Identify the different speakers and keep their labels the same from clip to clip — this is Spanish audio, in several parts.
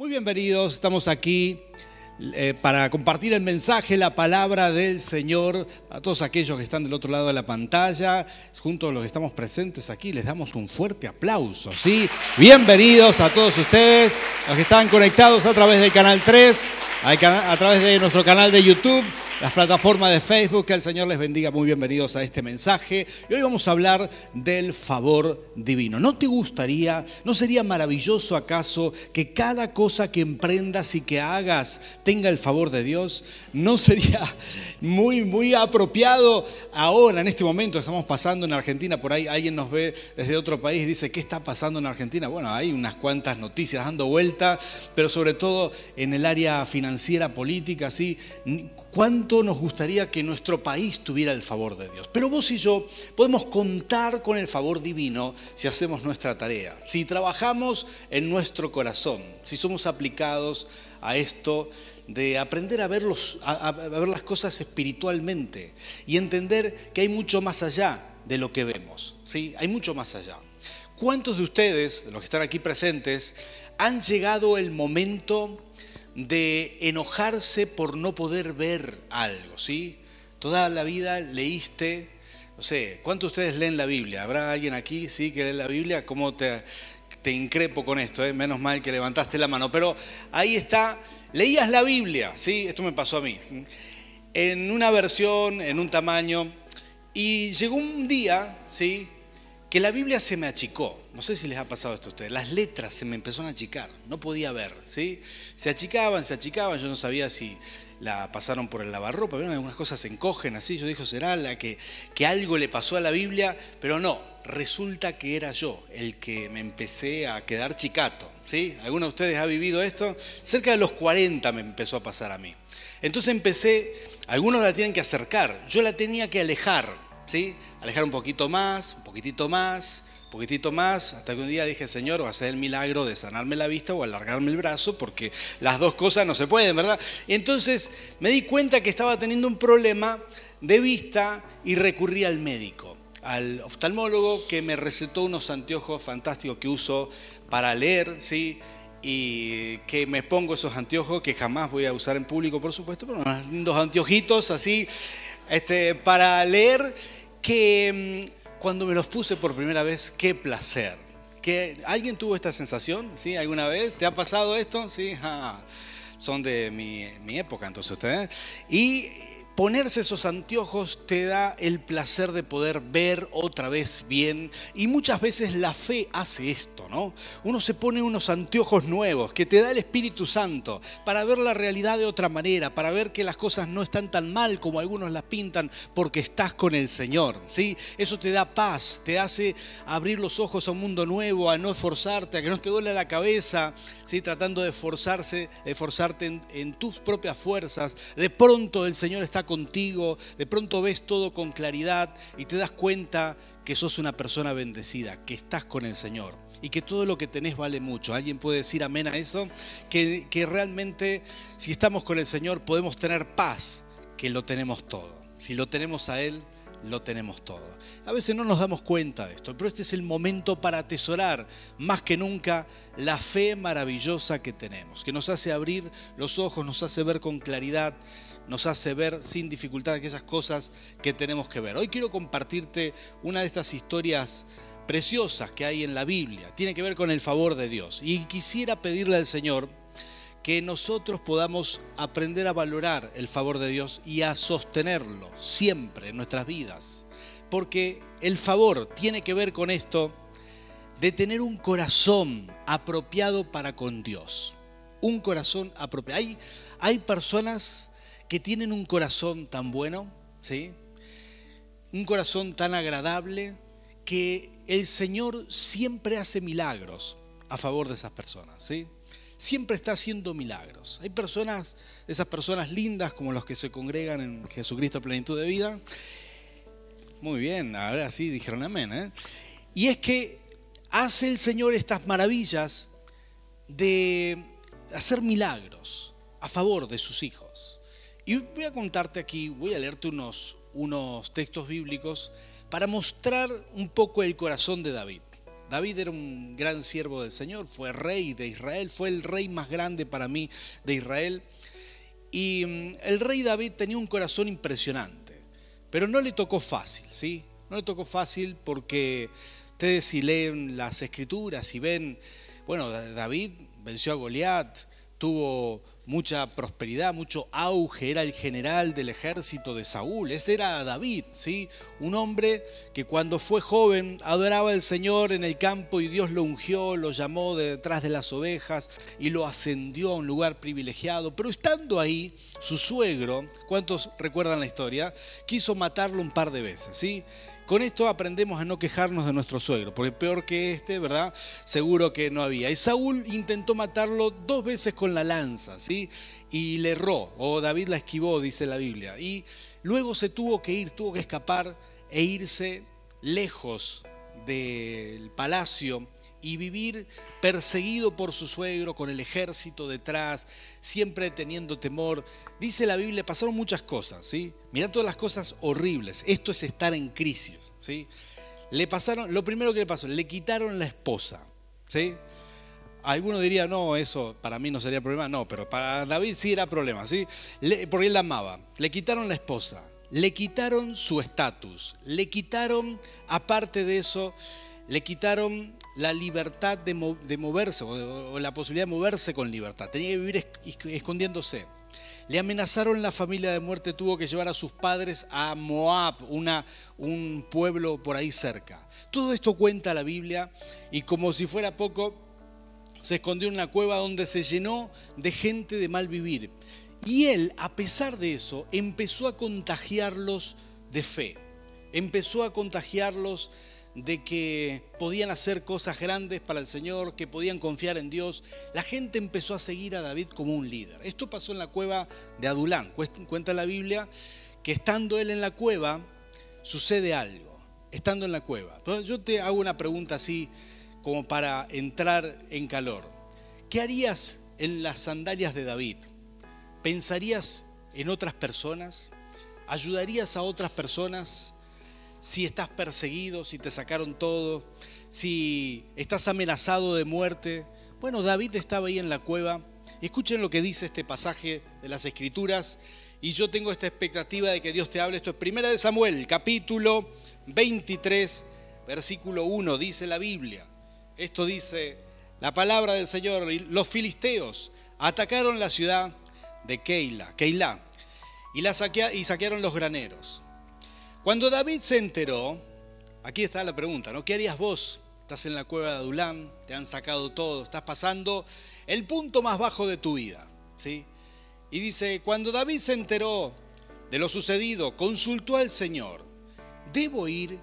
Speaker 1: Muy bienvenidos, estamos aquí eh, para compartir el mensaje, la palabra del Señor a todos aquellos que están del otro lado de la pantalla, junto a los que estamos presentes aquí, les damos un fuerte aplauso, ¿sí? Bienvenidos a todos ustedes, los que están conectados a través del Canal 3, a través de nuestro canal de YouTube, las plataformas de Facebook. Que el Señor les bendiga. Muy bienvenidos a este mensaje. Y hoy vamos a hablar del favor divino. ¿No te gustaría, no sería maravilloso acaso que cada cosa que emprendas y que hagas tenga el favor de Dios? ¿No sería muy, muy apropiado ahora, en este momento que estamos pasando en Argentina? Por ahí alguien nos ve desde otro país y dice, ¿qué está pasando en Argentina? Bueno, hay unas cuantas noticias dando vuelta, pero sobre todo en el área financiera, política, ¿sí? Cuánto nos gustaría que nuestro país tuviera el favor de Dios. Pero vos y yo podemos contar con el favor divino si hacemos nuestra tarea, si trabajamos en nuestro corazón, si somos aplicados a esto de aprender a ver, a, ver las cosas espiritualmente y entender que hay mucho más allá de lo que vemos. ¿sí? Hay mucho más allá. ¿Cuántos de ustedes, los que están aquí presentes, han llegado el momento de enojarse por no poder ver algo, ¿sí? Toda la vida leíste, no sé, ¿cuántos de ustedes leen la Biblia? ¿Habrá alguien aquí, sí, que lee la Biblia? ¿Cómo te, te increpo con esto? Eh? Menos mal que levantaste la mano. Pero ahí está, leías la Biblia, ¿sí? Esto me pasó a mí. En una versión, en un tamaño, y llegó un día, ¿sí? Que la Biblia se me achicó. No sé si les ha pasado esto a ustedes. Las letras se me empezaron a achicar. No podía ver, ¿sí? Se achicaban, se achicaban. Yo no sabía si la pasaron por el lavarropa. ¿Vieron? Algunas cosas se encogen así. Yo dije, será la que, que algo le pasó a la Biblia. Pero no, resulta que era yo el que me empecé a quedar chicato, ¿sí? ¿Alguno de ustedes ha vivido esto? Cerca de los 40 me empezó a pasar a mí. Entonces empecé, algunos la tienen que acercar. Yo la tenía que alejar Alejar un poquito más, un poquitito más, un poquitito más, hasta que un día dije, Señor, va a ser el milagro de sanarme la vista o alargarme el brazo, porque las dos cosas no se pueden, ¿verdad? Entonces me di cuenta que estaba teniendo un problema de vista y recurrí al médico, al oftalmólogo que me recetó unos anteojos fantásticos que uso para leer, ¿sí? y que me pongo esos anteojos que jamás voy a usar en público, por supuesto, pero unos lindos anteojitos así, este, para leer que mm, cuando me los puse por primera vez, qué placer. ¿Que ¿Alguien tuvo esta sensación? ¿Sí? ¿Alguna vez? ¿Te ha pasado esto? Sí, son de mi, mi época entonces ustedes. Y ponerse esos anteojos te da el placer de poder ver otra vez bien y muchas veces la fe hace esto, ¿no? Uno se pone unos anteojos nuevos que te da el Espíritu Santo para ver la realidad de otra manera, para ver que las cosas no están tan mal como algunos las pintan porque estás con el Señor, ¿sí? Eso te da paz, te hace abrir los ojos a un mundo nuevo, a no esforzarte, a que no te duele la cabeza, ¿sí? Tratando de esforzarse, de esforzarte en, en tus propias fuerzas. De pronto el Señor está contigo, de pronto ves todo con claridad y te das cuenta que sos una persona bendecida, que estás con el Señor y que todo lo que tenés vale mucho. ¿Alguien puede decir amén a eso? Que, que realmente si estamos con el Señor podemos tener paz, que lo tenemos todo. Si lo tenemos a Él, lo tenemos todo. A veces no nos damos cuenta de esto, pero este es el momento para atesorar más que nunca la fe maravillosa que tenemos, que nos hace abrir los ojos, nos hace ver con claridad nos hace ver sin dificultad aquellas cosas que tenemos que ver. Hoy quiero compartirte una de estas historias preciosas que hay en la Biblia. Tiene que ver con el favor de Dios. Y quisiera pedirle al Señor que nosotros podamos aprender a valorar el favor de Dios y a sostenerlo siempre en nuestras vidas. Porque el favor tiene que ver con esto de tener un corazón apropiado para con Dios. Un corazón apropiado. Hay, hay personas que tienen un corazón tan bueno, ¿sí? Un corazón tan agradable que el Señor siempre hace milagros a favor de esas personas, ¿sí? Siempre está haciendo milagros. Hay personas, esas personas lindas como los que se congregan en Jesucristo plenitud de vida. Muy bien, ahora sí dijeron amén. ¿eh? Y es que hace el Señor estas maravillas de hacer milagros a favor de sus hijos. Y voy a contarte aquí, voy a leerte unos, unos textos bíblicos para mostrar un poco el corazón de David. David era un gran siervo del Señor, fue rey de Israel, fue el rey más grande para mí de Israel. Y mm, el rey David tenía un corazón impresionante, pero no le tocó fácil, ¿sí? No le tocó fácil porque ustedes si leen las escrituras y ven, bueno, David venció a Goliat, tuvo mucha prosperidad, mucho auge, era el general del ejército de Saúl, ese era David, ¿sí? un hombre que cuando fue joven adoraba al Señor en el campo y Dios lo ungió, lo llamó de detrás de las ovejas y lo ascendió a un lugar privilegiado, pero estando ahí, su suegro, ¿cuántos recuerdan la historia? Quiso matarlo un par de veces, ¿sí? Con esto aprendemos a no quejarnos de nuestro suegro, porque peor que este, ¿verdad? Seguro que no había. Y Saúl intentó matarlo dos veces con la lanza, ¿sí? Y le erró, o David la esquivó, dice la Biblia. Y luego se tuvo que ir, tuvo que escapar e irse lejos del palacio y vivir perseguido por su suegro, con el ejército detrás, siempre teniendo temor. Dice la Biblia, pasaron muchas cosas, ¿sí? Mirá todas las cosas horribles. Esto es estar en crisis, ¿sí? Le pasaron, lo primero que le pasó, le quitaron la esposa, ¿sí? Alguno diría, no, eso para mí no sería problema, no, pero para David sí era problema, ¿sí? porque él la amaba. Le quitaron la esposa, le quitaron su estatus, le quitaron, aparte de eso, le quitaron la libertad de, moverse o, la posibilidad de moverse con libertad. Tenía que vivir escondiéndose. Le amenazaron la familia de muerte, tuvo que llevar a sus padres a Moab, una, un pueblo por ahí cerca. Todo esto cuenta la Biblia y como si fuera poco, se escondió en una cueva donde se llenó de gente de mal vivir. Y él, a pesar de eso, empezó a contagiarlos de fe, empezó a contagiarlos de que podían hacer cosas grandes para el Señor, que podían confiar en Dios, la gente empezó a seguir a David como un líder. Esto pasó en la cueva de Adulán. Cuenta la Biblia que estando él en la cueva, sucede algo, estando en la cueva. Yo te hago una pregunta así como para entrar en calor. ¿Qué harías en las sandalias de David? ¿Pensarías en otras personas? ¿Ayudarías a otras personas? Si estás perseguido, si te sacaron todo, si estás amenazado de muerte. Bueno, David estaba ahí en la cueva. Escuchen lo que dice este pasaje de las Escrituras. Y yo tengo esta expectativa de que Dios te hable. Esto es Primera de Samuel, capítulo 23, versículo 1, dice la Biblia. Esto dice la palabra del Señor. Los filisteos atacaron la ciudad de Keila, Keila y, la y saquearon los graneros. Cuando David se enteró, aquí está la pregunta, ¿no? ¿Qué harías vos? Estás en la cueva de Adulam, te han sacado todo, estás pasando el punto más bajo de tu vida, ¿sí? Y dice, cuando David se enteró de lo sucedido, consultó al Señor, ¿debo ir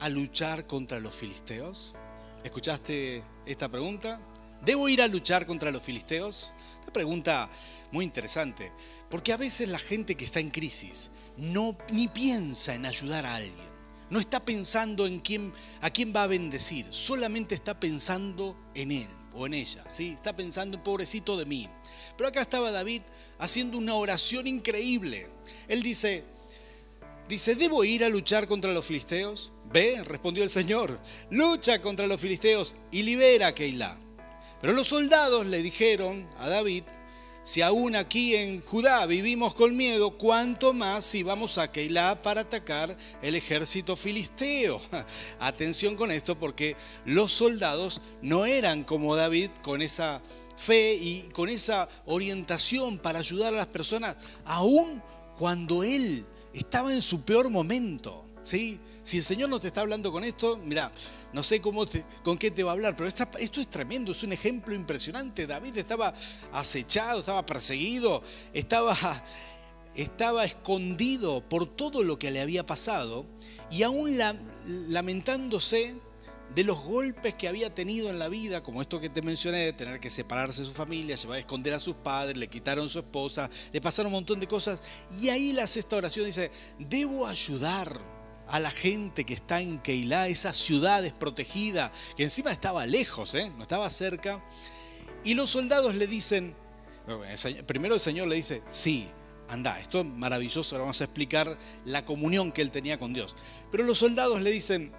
Speaker 1: a luchar contra los filisteos? ¿Escuchaste esta pregunta? ¿Debo ir a luchar contra los filisteos? Una pregunta muy interesante, porque a veces la gente que está en crisis no ni piensa en ayudar a alguien. No está pensando en quién, a quién va a bendecir, solamente está pensando en él o en ella, ¿sí? Está pensando, pobrecito de mí. Pero acá estaba David haciendo una oración increíble. Él dice, dice, ¿debo ir a luchar contra los filisteos? Ve, respondió el Señor, lucha contra los filisteos y libera a Keilah. Pero los soldados le dijeron a David, si aún aquí en Judá vivimos con miedo, ¿cuánto más si vamos a Keilah para atacar el ejército filisteo? Atención con esto porque los soldados no eran como David con esa fe y con esa orientación para ayudar a las personas, aún cuando él estaba en su peor momento. ¿sí? Si el Señor no te está hablando con esto, mira, no sé cómo con qué te va a hablar, pero esto es tremendo, es un ejemplo impresionante. David estaba acechado, estaba perseguido, estaba, estaba escondido por todo lo que le había pasado y aún lamentándose de los golpes que había tenido en la vida, como esto que te mencioné, de tener que separarse de su familia, se va a esconder a sus padres, le quitaron su esposa, le pasaron un montón de cosas. Y ahí la sexta oración dice, debo ayudar a la gente que está en Keilah, esa ciudad desprotegida, que encima estaba lejos, ¿eh? no estaba cerca. Y los soldados le dicen, primero el Señor le dice, sí, anda, esto es maravilloso, ahora vamos a explicar la comunión que él tenía con Dios. Pero los soldados le dicen,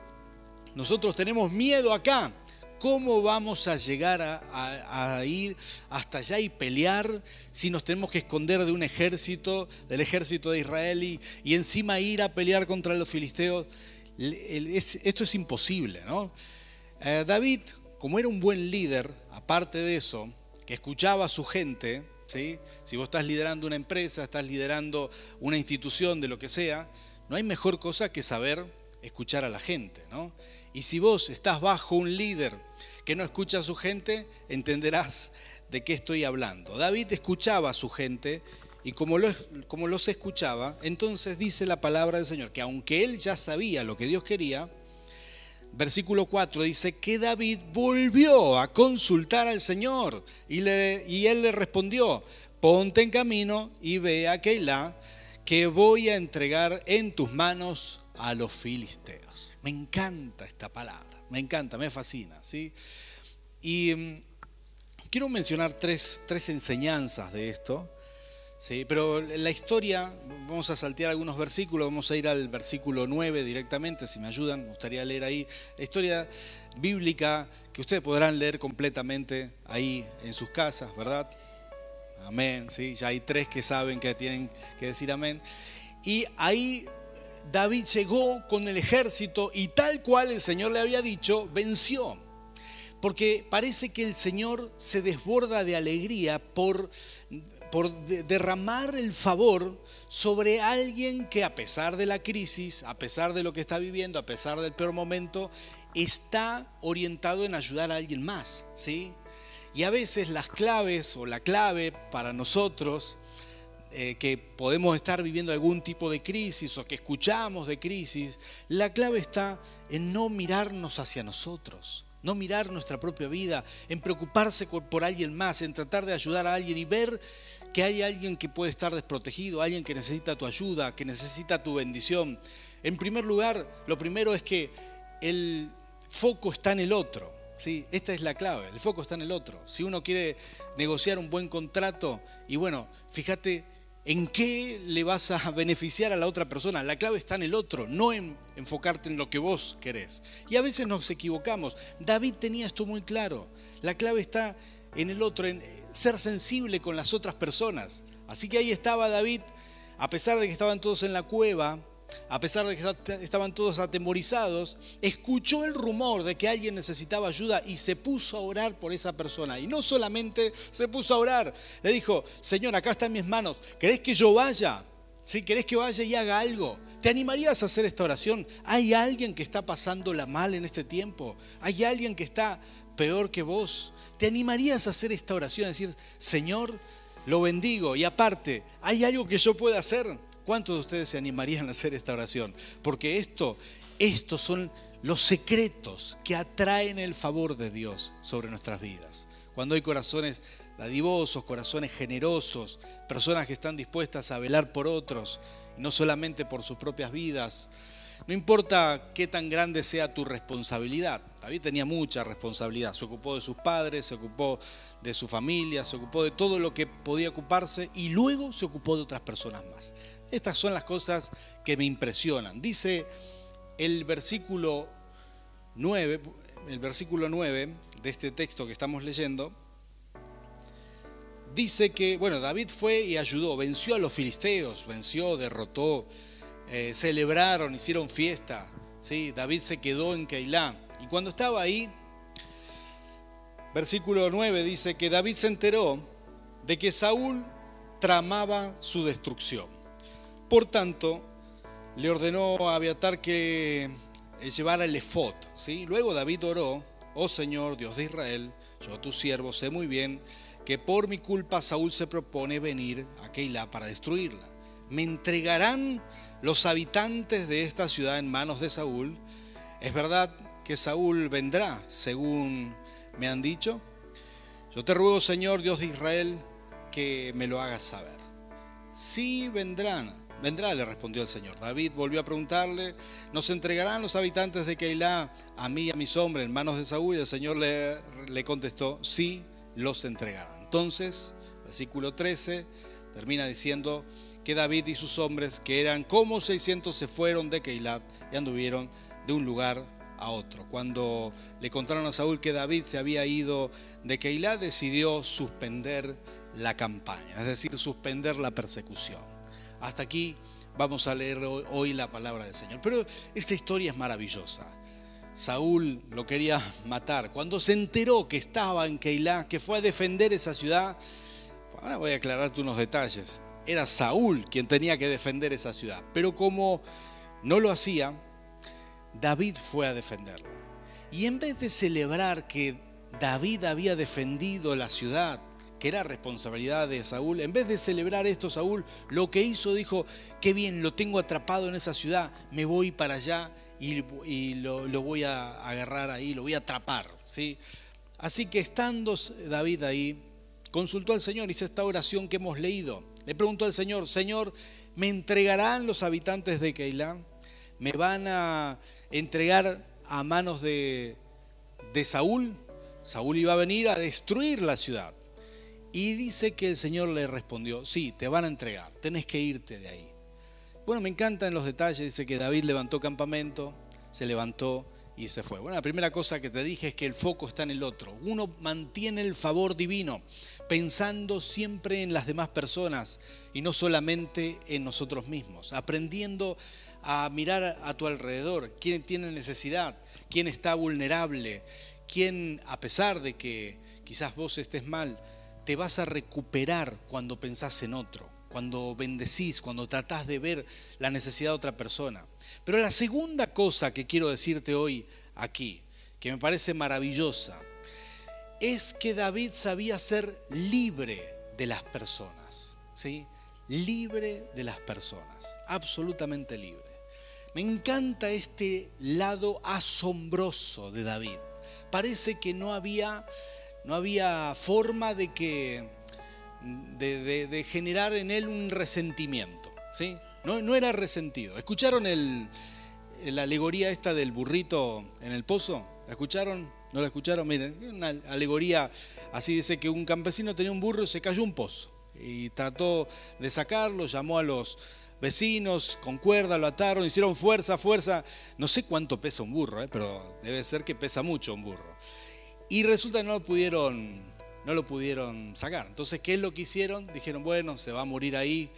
Speaker 1: nosotros tenemos miedo acá, ¿cómo vamos a llegar a, ir hasta allá y pelear si nos tenemos que esconder de un ejército, del ejército de Israel y, encima ir a pelear contra los filisteos? esto es imposible, ¿no? Eh, David, como era un buen líder, aparte de eso, que escuchaba a su gente, ¿sí? si vos estás liderando una empresa, estás liderando una institución de lo que sea, no hay mejor cosa que saber escuchar a la gente. ¿no? Y si vos estás bajo un líder que no escucha a su gente, entenderás de qué estoy hablando. David escuchaba a su gente y como, los escuchaba, entonces dice la palabra del Señor, que aunque él ya sabía lo que Dios quería, versículo 4 dice que David volvió a consultar al Señor y, le, él le respondió, ponte en camino y ve a Keilah, que voy a entregar en tus manos a los filisteos. Me encanta esta palabra, me encanta, me fascina. ¿sí? Y mm, quiero mencionar tres, tres enseñanzas de esto. Sí, pero la historia, vamos a saltear algunos versículos, vamos a ir al versículo 9 directamente, si me ayudan, me gustaría leer ahí. La historia bíblica que ustedes podrán leer completamente ahí en sus casas, ¿verdad? Amén, sí, ya hay tres que saben que tienen que decir amén. Y ahí David llegó con el ejército y tal cual el Señor le había dicho, venció porque parece que el Señor se desborda de alegría por, por derramar el favor sobre alguien que a pesar de la crisis, a pesar de lo que está viviendo, a pesar del peor momento, está orientado en ayudar a alguien más, ¿sí? Y a veces las claves o la clave para nosotros eh, que podemos estar viviendo algún tipo de crisis o que escuchamos de crisis, la clave está en no mirarnos hacia nosotros, no mirar nuestra propia vida, en preocuparse por alguien más, en tratar de ayudar a alguien y ver que hay alguien que puede estar desprotegido, alguien que necesita tu ayuda, que necesita tu bendición. En primer lugar, lo primero es que el foco está en el otro. ¿sí? Esta es la clave, el foco está en el otro. Si uno quiere negociar un buen contrato, y bueno, fíjate ¿En qué le vas a beneficiar a la otra persona? La clave está en el otro, no en enfocarte en lo que vos querés. Y a veces nos equivocamos. David tenía esto muy claro. La clave está en el otro, en ser sensible con las otras personas. Así que ahí estaba David, a pesar de que estaban todos en la cueva, a pesar de que estaban todos atemorizados, escuchó el rumor de que alguien necesitaba ayuda y se puso a orar por esa persona. Y no solamente se puso a orar, le dijo, Señor, acá están mis manos, ¿querés que yo vaya? Si querés que vaya y haga algo, ¿te animarías a hacer esta oración? ¿Hay alguien que está pasándola mal en este tiempo? ¿Hay alguien que está peor que vos? ¿Te animarías a hacer esta oración? A decir, Señor, lo bendigo y aparte, ¿hay algo que yo pueda hacer? ¿Cuántos de ustedes se animarían a hacer esta oración? Porque esto, estos son los secretos que atraen el favor de Dios sobre nuestras vidas. Cuando hay corazones dadivosos, corazones generosos, personas que están dispuestas a velar por otros, no solamente por sus propias vidas. No importa qué tan grande sea tu responsabilidad. David tenía mucha responsabilidad. Se ocupó de sus padres, se ocupó de su familia, se ocupó de todo lo que podía ocuparse y luego se ocupó de otras personas más. Estas son las cosas que me impresionan. Dice el versículo 9, el versículo 9 de este texto que estamos leyendo, dice que, bueno, David fue y ayudó, venció a los filisteos, venció, derrotó, eh, celebraron, hicieron fiesta. ¿sí? David se quedó en Keilah. Y cuando estaba ahí, versículo 9 dice que David se enteró de que Saúl tramaba su destrucción. Por tanto, le ordenó a Abiatar que eh, llevara el efod. ¿sí? Luego David oró, oh Señor, Dios de Israel, yo tu siervo sé muy bien que por mi culpa Saúl se propone venir a Keilah para destruirla. ¿Me entregarán los habitantes de esta ciudad en manos de Saúl? Es verdad que Saúl vendrá, según me han dicho. Yo te ruego, Señor, Dios de Israel, que me lo hagas saber. Sí vendrán, Vendrá, le respondió el Señor. David volvió a preguntarle, ¿nos entregarán los habitantes de Keilah a mí y a mis hombres en manos de Saúl? Y el Señor le, contestó, sí, los entregarán. Entonces, versículo 13, termina diciendo que David y sus hombres, que eran como 600, se fueron de Keilat y anduvieron de un lugar a otro. Cuando le contaron a Saúl que David se había ido de Keilah, decidió suspender la campaña, es decir, suspender la persecución. Hasta aquí vamos a leer hoy la palabra del Señor. Pero esta historia es maravillosa. Saúl lo quería matar. Cuando se enteró que estaba en Keilah, que fue a defender esa ciudad, ahora voy a aclararte unos detalles. Era Saúl quien tenía que defender esa ciudad. Pero como no lo hacía, David fue a defenderla. Y en vez de celebrar que David había defendido la ciudad, que era responsabilidad de Saúl, en vez de celebrar esto, Saúl lo que hizo dijo, qué bien, lo tengo atrapado en esa ciudad, me voy para allá y, lo, voy a agarrar ahí, lo voy a atrapar. ¿sí? Así que estando David ahí, consultó al Señor, hizo esta oración que hemos leído. Le preguntó al Señor, Señor, ¿me entregarán los habitantes de Keilah? ¿Me van a entregar a manos de, de Saúl? Saúl iba a venir a destruir la ciudad. Y dice que el Señor le respondió, sí, te van a entregar, tenés que irte de ahí. Bueno, me encantan los detalles, dice que David levantó campamento, se levantó y se fue. Bueno, la primera cosa que te dije es que el foco está en el otro. Uno mantiene el favor divino, pensando siempre en las demás personas y no solamente en nosotros mismos, aprendiendo a mirar a tu alrededor, quién tiene necesidad, quién está vulnerable, quién, a pesar de que quizás vos estés mal, te vas a recuperar cuando pensás en otro cuando bendecís, cuando tratás de ver la necesidad de otra persona. Pero la segunda cosa que quiero decirte hoy aquí, que me parece maravillosa, es que David sabía ser libre de las personas, ¿sí? Libre de las personas, absolutamente libre. Me encanta este lado asombroso de David. Parece que no había, no había forma de que de, generar en él un resentimiento. ¿sí? No, no era resentido. ¿Escucharon el, la alegoría esta del burrito en el pozo? ¿La escucharon? ¿No la escucharon? Miren, una alegoría así dice que un campesino tenía un burro y se cayó un pozo. Y trató de sacarlo, llamó a los vecinos, con cuerda lo ataron, hicieron fuerza, fuerza. No sé cuánto pesa un burro, ¿eh? pero debe ser que pesa mucho un burro. Y resulta que no lo pudieron no lo pudieron sacar. Entonces, ¿qué es lo que hicieron? Dijeron, bueno, se va a morir ahí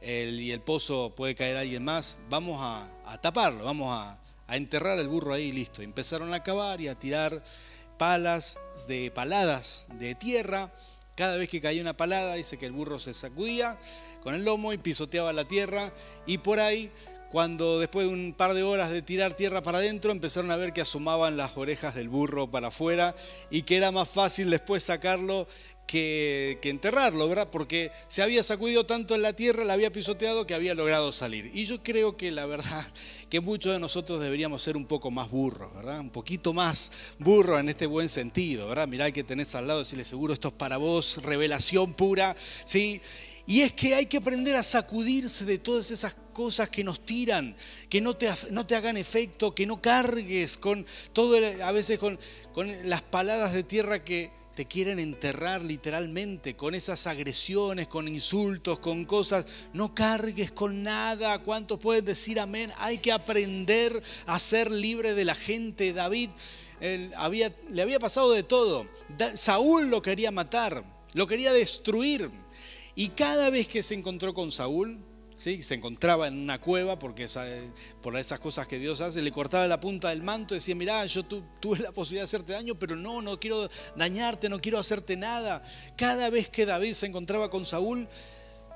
Speaker 1: y el pozo puede caer alguien más, vamos a, taparlo, vamos a, enterrar el burro ahí y listo. Empezaron a cavar y a tirar palas de paladas de tierra. Cada vez que caía una palada, dice que el burro se sacudía con el lomo y pisoteaba la tierra y por ahí cuando después de un par de horas de tirar tierra para adentro empezaron a ver que asomaban las orejas del burro para afuera y que era más fácil después sacarlo que, enterrarlo, ¿verdad? Porque se había sacudido tanto en la tierra, la había pisoteado que había logrado salir. Y yo creo que la verdad que muchos de nosotros deberíamos ser un poco más burros, ¿verdad? Un poquito más burros en este buen sentido, ¿verdad? Mirá que tenés al lado, decirle seguro esto es para vos, revelación pura, ¿sí? Y es que hay que aprender a sacudirse de todas esas cosas que nos tiran, que no te, no te hagan efecto, que no cargues con todo, a veces con, con las paladas de tierra que te quieren enterrar literalmente, con esas agresiones, con insultos, con cosas. No cargues con nada. ¿Cuántos pueden decir amén? Hay que aprender a ser libre de la gente. David le había pasado de todo. Saúl lo quería matar, lo quería destruir. Y cada vez que se encontró con Saúl, ¿sí? se encontraba en una cueva, porque por esas cosas que Dios hace, le cortaba la punta del manto y decía, mirá, yo tuve la posibilidad de hacerte daño, pero no, no quiero dañarte, no quiero hacerte nada. Cada vez que David se encontraba con Saúl,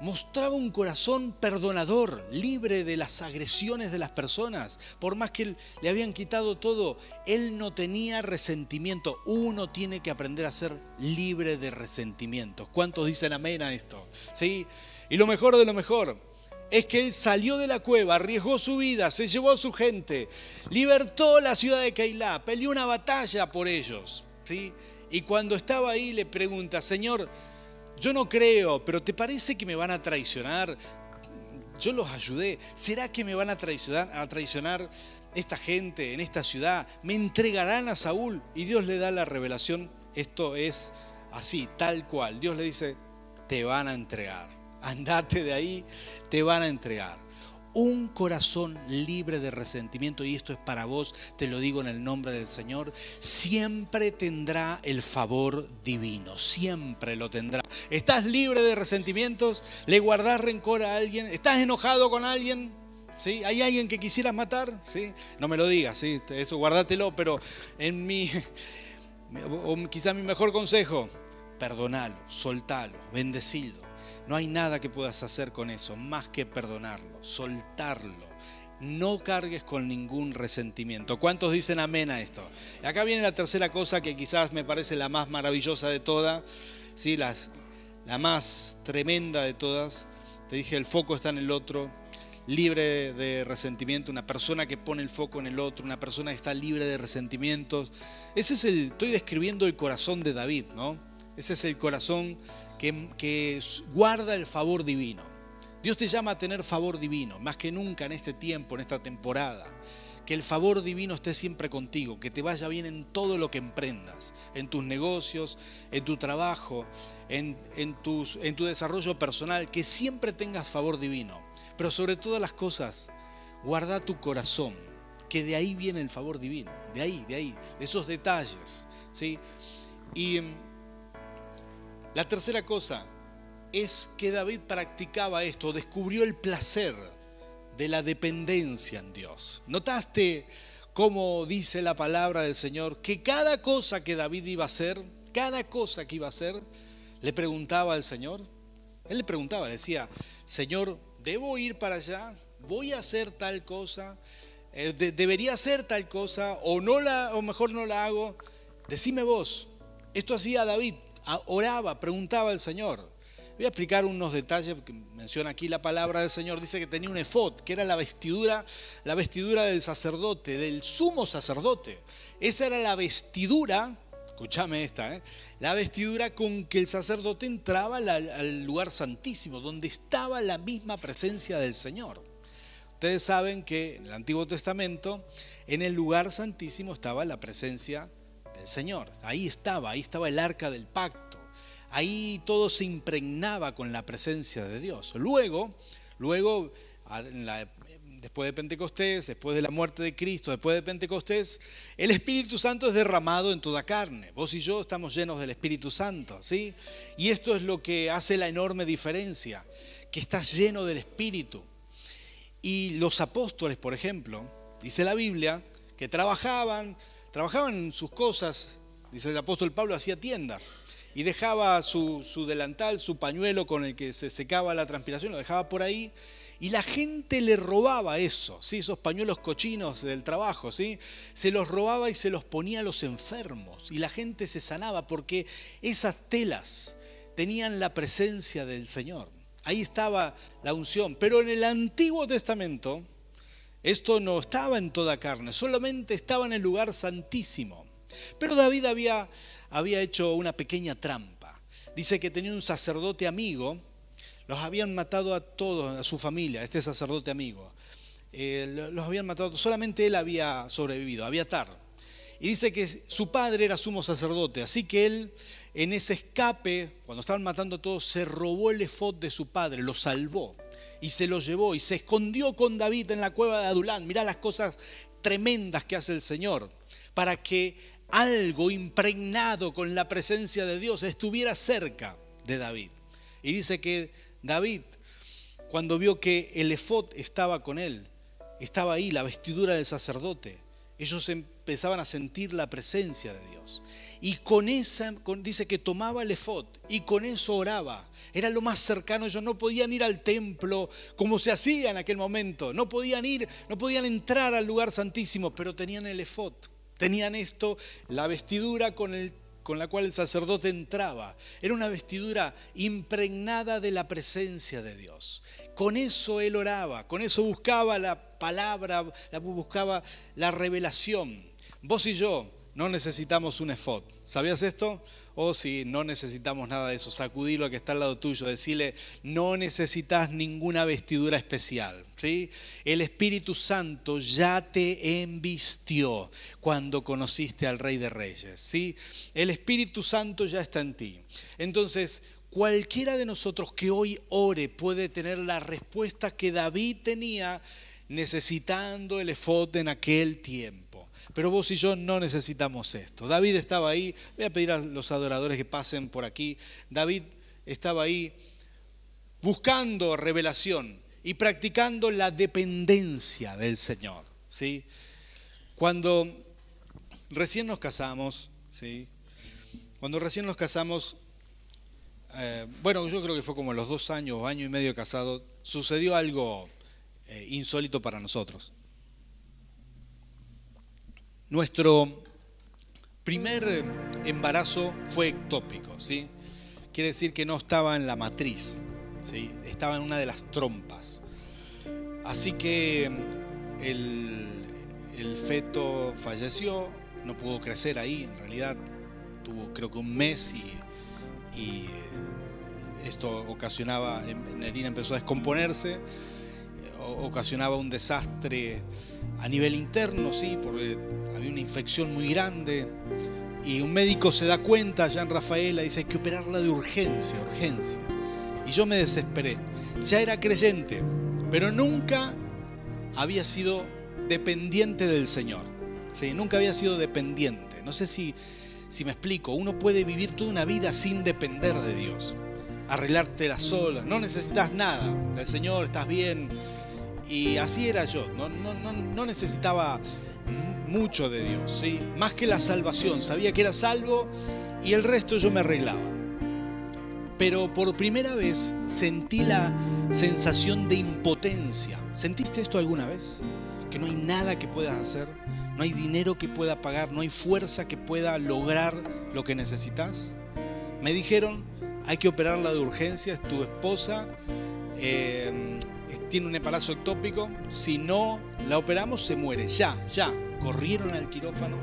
Speaker 1: mostraba un corazón perdonador, libre de las agresiones de las personas. Por más que le habían quitado todo, él no tenía resentimiento. Uno tiene que aprender a ser libre de resentimientos. ¿Cuántos dicen amén a esto? ¿Sí? Y lo mejor de lo mejor es que él salió de la cueva, arriesgó su vida, se llevó a su gente, libertó la ciudad de Keilah, peleó una batalla por ellos. ¿sí? Y cuando estaba ahí le pregunta, Señor, yo no creo, pero ¿te parece que me van a traicionar? Yo los ayudé. ¿Será que me van a traicionar, a traicionar esta gente en esta ciudad? ¿Me entregarán a Saúl? Y Dios le da la revelación. Esto es así, tal cual. Dios le dice, te van a entregar. Andate de ahí, te van a entregar. Un corazón libre de resentimiento, y esto es para vos, te lo digo en el nombre del Señor, siempre tendrá el favor divino, siempre lo tendrá. ¿Estás libre de resentimientos? ¿Le guardás rencor a alguien? ¿Estás enojado con alguien? ¿Sí? ¿Hay alguien que quisieras matar? ¿Sí? No me lo digas, ¿sí? eso guardátelo, pero en mi, o quizá mi mejor consejo, perdonalo, soltalo, bendecilo no hay nada que puedas hacer con eso más que perdonarlo, soltarlo. No cargues con ningún resentimiento. ¿Cuántos dicen amén a esto? Acá viene la tercera cosa que quizás me parece la más maravillosa de todas, ¿sí? La más tremenda de todas. Te dije, el foco está en el otro, libre de resentimiento, una persona que pone el foco en el otro, una persona que está libre de resentimientos. Ese es el, estoy describiendo el corazón de David, ¿no? Ese es el corazón que, guarda el favor divino. Dios te llama a tener favor divino, más que nunca en este tiempo, en esta temporada. Que el favor divino esté siempre contigo, que te vaya bien en todo lo que emprendas, en tus negocios, en tu trabajo, en, tus, en tu desarrollo personal, que siempre tengas favor divino. Pero sobre todas las cosas, guarda tu corazón, que de ahí viene el favor divino, de ahí, de ahí, de esos detalles. ¿sí? Y la tercera cosa es que David practicaba esto, descubrió el placer de la dependencia en Dios. ¿Notaste cómo dice la palabra del Señor? Que cada cosa que David iba a hacer, cada cosa que iba a hacer, le preguntaba al Señor. Él le preguntaba, le decía, Señor, ¿debo ir para allá? ¿Voy a hacer tal cosa? Eh, ¿Debería hacer tal cosa? ¿O, no la, o mejor no la hago? Decime vos. Esto hacía David oraba, preguntaba al Señor. Voy a explicar unos detalles que menciona aquí la palabra del Señor. Dice que tenía un efod, que era la vestidura, la vestidura del sacerdote, del sumo sacerdote. Esa era la vestidura, escúchame esta, ¿eh? la vestidura con que el sacerdote entraba al lugar santísimo, donde estaba la misma presencia del Señor. Ustedes saben que en el Antiguo Testamento, en el lugar santísimo estaba la presencia el Señor. Ahí estaba, ahí estaba el arca del pacto. Ahí todo se impregnaba con la presencia de Dios. Luego, luego, después de Pentecostés, después de la muerte de Cristo, después de Pentecostés, el Espíritu Santo es derramado en toda carne. Vos y yo estamos llenos del Espíritu Santo, ¿sí? Y esto es lo que hace la enorme diferencia, que estás lleno del Espíritu. Y los apóstoles, por ejemplo, dice la Biblia, que trabajaban, trabajaban sus cosas, dice el apóstol Pablo, hacía tiendas y dejaba su, delantal, su pañuelo con el que se secaba la transpiración, lo dejaba por ahí y la gente le robaba eso, ¿sí? esos pañuelos cochinos del trabajo, ¿sí? se los robaba y se los ponía a los enfermos y la gente se sanaba porque esas telas tenían la presencia del Señor. Ahí estaba la unción. Pero en el Antiguo Testamento, esto no estaba en toda carne, solamente estaba en el lugar santísimo. Pero David había, había hecho una pequeña trampa. Dice que tenía un sacerdote amigo, los habían matado a todos, a su familia, este sacerdote amigo. Eh, los habían matado, solamente él había sobrevivido, había tar. Y dice que su padre era sumo sacerdote, así que él en ese escape, cuando estaban matando a todos, se robó el efod de su padre, lo salvó y se lo llevó y se escondió con David en la cueva de Adulán. Mirá las cosas tremendas que hace el Señor para que algo impregnado con la presencia de Dios estuviera cerca de David. Y dice que David, cuando vio que el efod estaba con él, estaba ahí, la vestidura del sacerdote, ellos empezaban a sentir la presencia de Dios. Y con esa, dice que tomaba el efod y con eso oraba. Era lo más cercano, ellos no podían ir al templo como se hacía en aquel momento. No podían ir, no podían entrar al lugar santísimo, pero tenían el efod. Tenían esto, la vestidura con el con la cual el sacerdote entraba. Era una vestidura impregnada de la presencia de Dios. Con eso él oraba, con eso buscaba la palabra, buscaba la revelación. Vos y yo no necesitamos un efod. ¿Sabías esto? O si no necesitamos nada de eso, sacudí lo que está al lado tuyo, decirle, no necesitas ninguna vestidura especial. ¿sí? El Espíritu Santo ya te embistió cuando conociste al Rey de Reyes. ¿sí? El Espíritu Santo ya está en ti. Entonces, cualquiera de nosotros que hoy ore puede tener la respuesta que David tenía necesitando el efod en aquel tiempo. Pero vos y yo no necesitamos esto. David estaba ahí, voy a pedir a los adoradores que pasen por aquí. David estaba ahí buscando revelación y practicando la dependencia del Señor. ¿sí? Cuando recién nos casamos, ¿sí? cuando recién nos casamos, eh, bueno, yo creo que fue como los dos años, año y medio casado, sucedió algo eh, insólito para nosotros. Nuestro primer embarazo fue ectópico, ¿sí? Quiere decir que no estaba en la matriz, ¿sí? Estaba en una de las trompas. Así que el, el feto falleció, no pudo crecer ahí, en realidad tuvo creo que un mes y, y esto ocasionaba, Nerina empezó a descomponerse, ocasionaba un desastre a nivel interno, sí, porque había una infección muy grande. Y un médico se da cuenta, Jean Rafaela, dice, hay que operarla de urgencia, urgencia. Y yo me desesperé. Ya era creyente, pero nunca había sido dependiente del Señor. ¿sí? Nunca había sido dependiente. No sé si, si me explico. Uno puede vivir toda una vida sin depender de Dios arreglártela sola, no necesitas nada del Señor, estás bien. Y así era yo, no, no, no, necesitaba mucho de Dios, ¿sí? más que la salvación, sabía que era salvo y el resto yo me arreglaba. Pero por primera vez sentí la sensación de impotencia. ¿Sentiste esto alguna vez? Que no hay nada que puedas hacer, no hay dinero que pueda pagar, no hay fuerza que pueda lograr lo que necesitas. Me dijeron, hay que operarla de urgencia, es tu esposa, eh, tiene un embarazo ectópico, si no la operamos se muere, ya, ya. Corrieron al quirófano,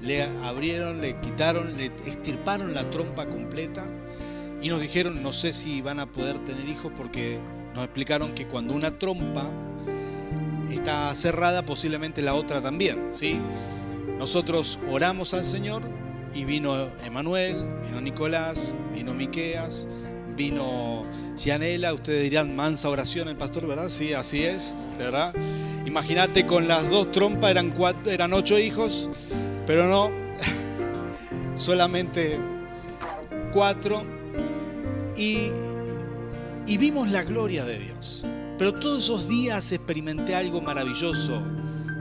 Speaker 1: le abrieron, le quitaron, le estirparon la trompa completa y nos dijeron, no sé si van a poder tener hijos porque nos explicaron que cuando una trompa está cerrada, posiblemente la otra también, ¿sí? Nosotros oramos al Señor, y vino Emanuel, vino Nicolás, vino Miqueas, vino Gianela, ustedes dirían mansa oración el pastor, ¿verdad? Sí, así es, ¿verdad? Imagínate con las dos trompas eran, cuatro, eran ocho hijos, pero no, solamente cuatro. Y, y vimos la gloria de Dios. Pero todos esos días experimenté algo maravilloso.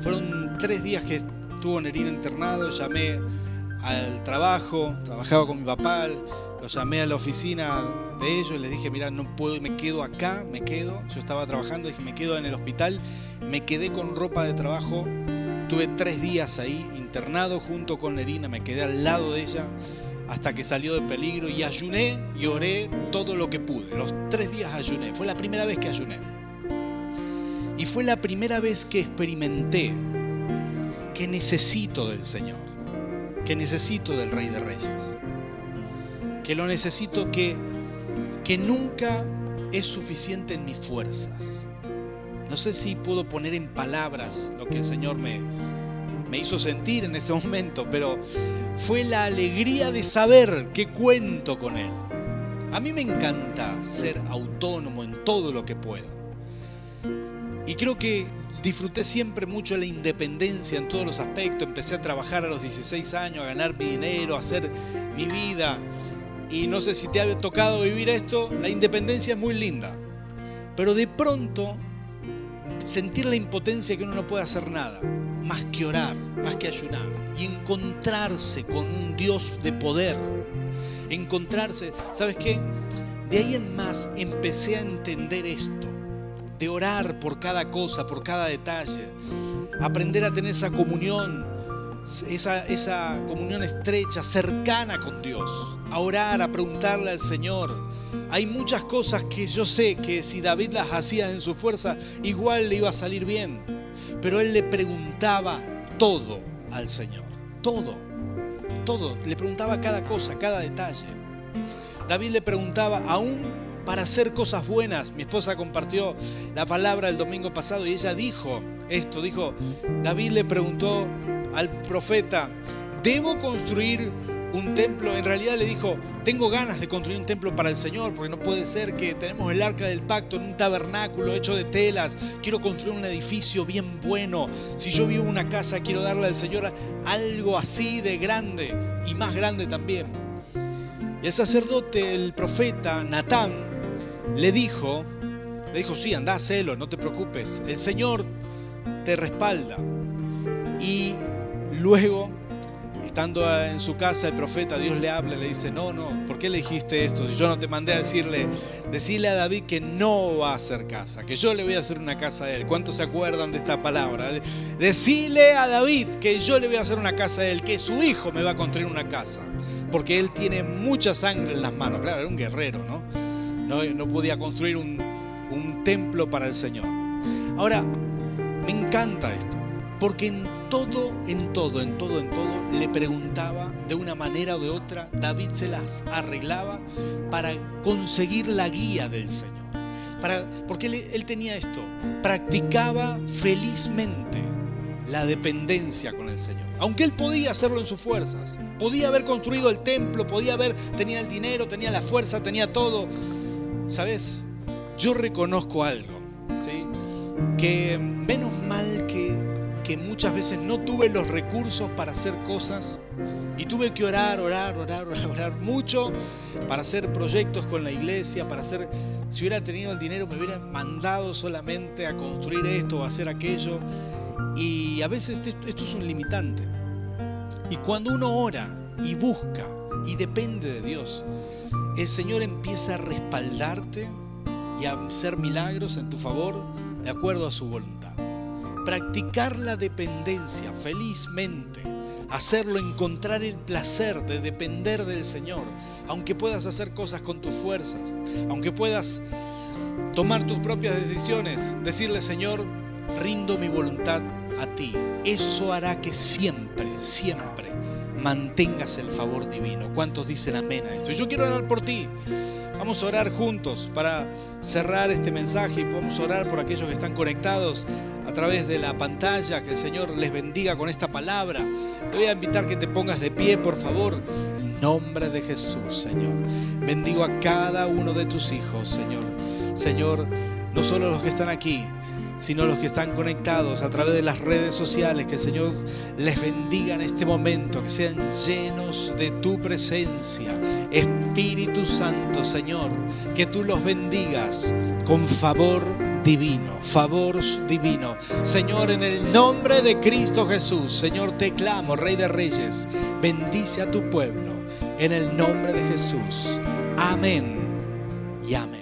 Speaker 1: Fueron tres días que estuvo Nerina internado, llamé al trabajo, trabajaba con mi papá, los llamé a la oficina de ellos, les dije, mira, no puedo, me quedo acá, me quedo. Yo estaba trabajando, dije, me quedo en el hospital, me quedé con ropa de trabajo, tuve tres días ahí internado junto con Nerina, me quedé al lado de ella hasta que salió de peligro y ayuné y oré todo lo que pude. Los tres días ayuné, fue la primera vez que ayuné. Y fue la primera vez que experimenté que necesito del Señor que necesito del Rey de Reyes, que lo necesito que, que nunca es suficiente en mis fuerzas. No sé si puedo poner en palabras lo que el Señor me, me hizo sentir en ese momento, pero fue la alegría de saber que cuento con Él. A mí me encanta ser autónomo en todo lo que puedo. Y creo que Disfruté siempre mucho la independencia en todos los aspectos. Empecé a trabajar a los 16 años, a ganar mi dinero, a hacer mi vida. Y no sé si te ha tocado vivir esto, la independencia es muy linda. Pero de pronto, sentir la impotencia que uno no puede hacer nada, más que orar, más que ayunar, y encontrarse con un Dios de poder. Encontrarse, ¿sabes qué? De ahí en más empecé a entender esto de orar por cada cosa, por cada detalle, aprender a tener esa comunión, esa, esa comunión estrecha, cercana con Dios, a orar, a preguntarle al Señor. Hay muchas cosas que yo sé que si David las hacía en su fuerza, igual le iba a salir bien. Pero él le preguntaba todo al Señor, todo, todo. Le preguntaba cada cosa, cada detalle. David le preguntaba, aún para hacer cosas buenas. Mi esposa compartió la palabra el domingo pasado y ella dijo esto, dijo, David le preguntó al profeta, ¿debo construir un templo, en realidad le dijo, tengo ganas de construir un templo para el Señor, porque no puede ser que tenemos el arca del pacto en un tabernáculo hecho de telas, quiero construir un edificio bien bueno, si yo vivo en una casa quiero darle al Señor algo así de grande y más grande también. Y el sacerdote, el profeta Natán, le dijo, le dijo, sí, anda, hacelo, no te preocupes, el Señor te respalda. Y luego Estando en su casa el profeta, Dios le habla, le dice, no, no, ¿por qué le dijiste esto? Si yo no te mandé a decirle, decirle a David que no va a hacer casa, que yo le voy a hacer una casa a él. ¿Cuántos se acuerdan de esta palabra? Decirle a David que yo le voy a hacer una casa a él, que su hijo me va a construir una casa, porque él tiene mucha sangre en las manos. Claro, era un guerrero, ¿no? No, podía construir un, templo para el Señor. Ahora, me encanta esto, porque en todo, en todo, en todo, en todo, le preguntaba de una manera o de otra, David se las arreglaba para conseguir la guía del Señor. Para, porque él, tenía esto, practicaba felizmente la dependencia con el Señor. Aunque él podía hacerlo en sus fuerzas, podía haber construido el templo, podía haber, tenía el dinero, tenía la fuerza, tenía todo. ¿Sabes? Yo reconozco algo, ¿sí? Que menos mal que que muchas veces no tuve los recursos para hacer cosas y tuve que orar, orar, orar, orar, mucho para hacer proyectos con la iglesia, para hacer, si hubiera tenido el dinero me hubiera mandado solamente a construir esto o hacer aquello. Y a veces esto es un limitante. Y cuando uno ora y busca y depende de Dios, el Señor empieza a respaldarte y a hacer milagros en tu favor de acuerdo a su voluntad practicar la dependencia felizmente, hacerlo, encontrar el placer de depender del Señor, aunque puedas hacer cosas con tus fuerzas, aunque puedas tomar tus propias decisiones, decirle Señor, rindo mi voluntad a ti. Eso hará que siempre, siempre mantengas el favor divino. ¿Cuántos dicen amén a esto? Yo quiero orar por ti. Vamos a orar juntos para cerrar este mensaje y a orar por aquellos que están conectados a través de la pantalla. Que el Señor les bendiga con esta palabra. Te voy a invitar que te pongas de pie, por favor. En nombre de Jesús, Señor. Bendigo a cada uno de tus hijos, Señor. Señor, no solo los que están aquí, sino los que están conectados a través de las redes sociales. Que el Señor les bendiga en este momento, que sean llenos de tu presencia. Espíritu Santo, Señor, que tú los bendigas con favor divino, favor divino. Señor, en el nombre de Cristo Jesús, Señor, te clamo, Rey de Reyes, bendice a tu pueblo, en el nombre de Jesús. Amén y amén.